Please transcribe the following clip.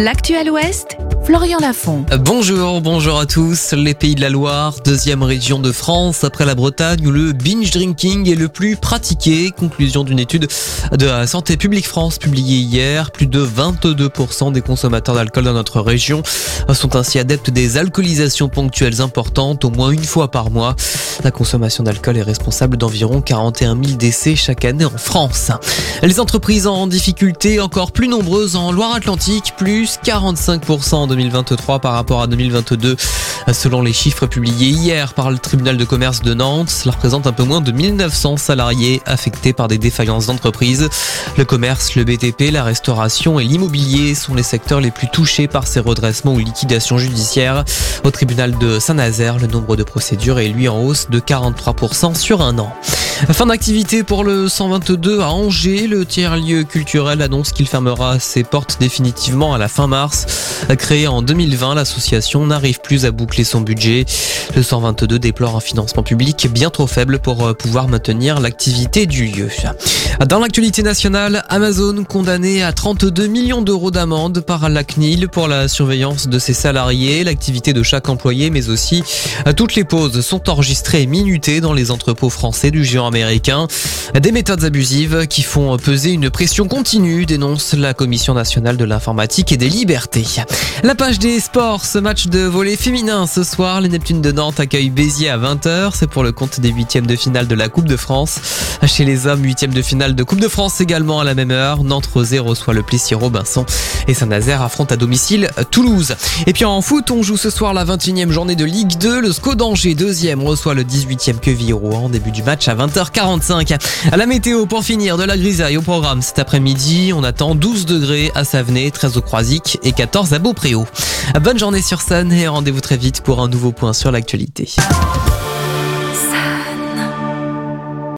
L'actuel Ouest, Florian Lafont. Bonjour, bonjour à tous. Les Pays de la Loire, deuxième région de France après la Bretagne où le binge drinking est le plus pratiqué. Conclusion d'une étude de la Santé publique France publiée hier. Plus de 22% des consommateurs d'alcool dans notre région sont ainsi adeptes des alcoolisations ponctuelles importantes, au moins une fois par mois. La consommation d'alcool est responsable d'environ 41 000 décès chaque année en France. Les entreprises en difficulté encore plus nombreuses en Loire-Atlantique, plus 45% en 2023 par rapport à 2022. Selon les chiffres publiés hier par le tribunal de commerce de Nantes, cela représente un peu moins de 1900 salariés affectés par des défaillances d'entreprise. Le commerce, le BTP, la restauration et l'immobilier sont les secteurs les plus touchés par ces redressements ou liquidations judiciaires. Au tribunal de Saint-Nazaire, le nombre de procédures est lui en hausse de 43% sur un an. Fin d'activité pour le 122 à Angers. Le tiers-lieu culturel annonce qu'il fermera ses portes définitivement à la fin mars. Créé en 2020, l'association n'arrive plus à boucler son budget. Le 122 déplore un financement public bien trop faible pour euh, pouvoir maintenir l'activité du lieu. Dans l'actualité nationale, Amazon condamné à 32 millions d'euros d'amende par la CNIL pour la surveillance de ses salariés, l'activité de chaque employé, mais aussi euh, toutes les pauses sont enregistrées et minutées dans les entrepôts français du géant américain. Des méthodes abusives qui font peser une pression continue, dénonce la Commission nationale de l'informatique et des libertés. La page des sports, ce match de volley féminin ce soir, les Neptunes de Nantes accueillent Béziers à 20h, c'est pour le compte des huitièmes de finale de la Coupe de France. Chez les hommes, huitième de finale de Coupe de France également à la même heure, Nantes-Rosé reçoit le Plessis Robinson et Saint-Nazaire affronte à domicile Toulouse. Et puis en foot, on joue ce soir la 21e journée de Ligue 2, le SCO d'Angers deuxième reçoit le 18e Queville-Rouen, début du match à 20h45. À la météo pour finir de la grisaille au programme cet après-midi, on attend 12 degrés à Savenay, 13 au Croisic et 14 à Beaupréau. Bonne journée sur Sun et rendez-vous très vite pour un nouveau point sur l'actualité.